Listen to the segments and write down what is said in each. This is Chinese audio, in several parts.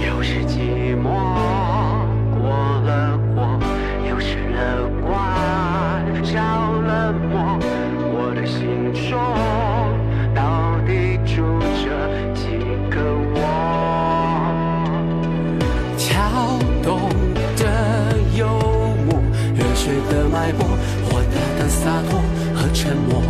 又是寂寞。洒脱和沉默，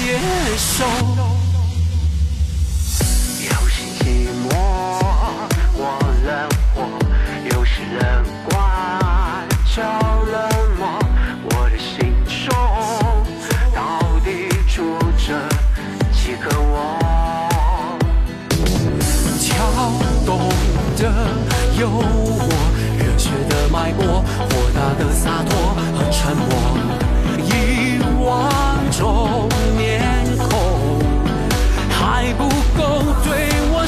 接受。又是寂寞过了火，又是乐观着了魔。我的心中到底住着几个我？跳动的幽默，热血的脉搏，豁达的洒脱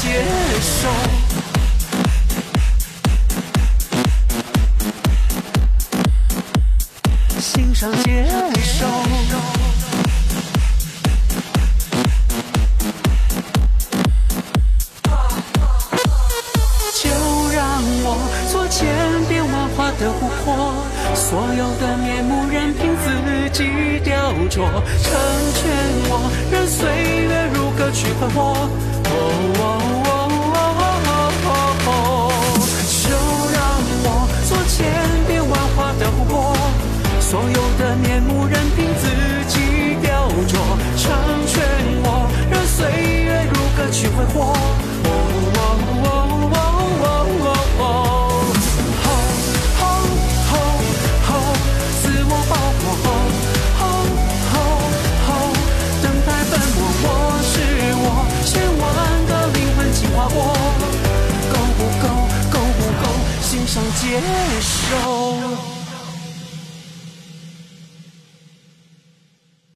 接受。欣赏接受。就让我做千变万化的琥珀，所有的面目任凭自己雕琢，成全我，任岁月如歌去挥霍。哦，就让我做千变万化的我，所有的面目任凭自。接受。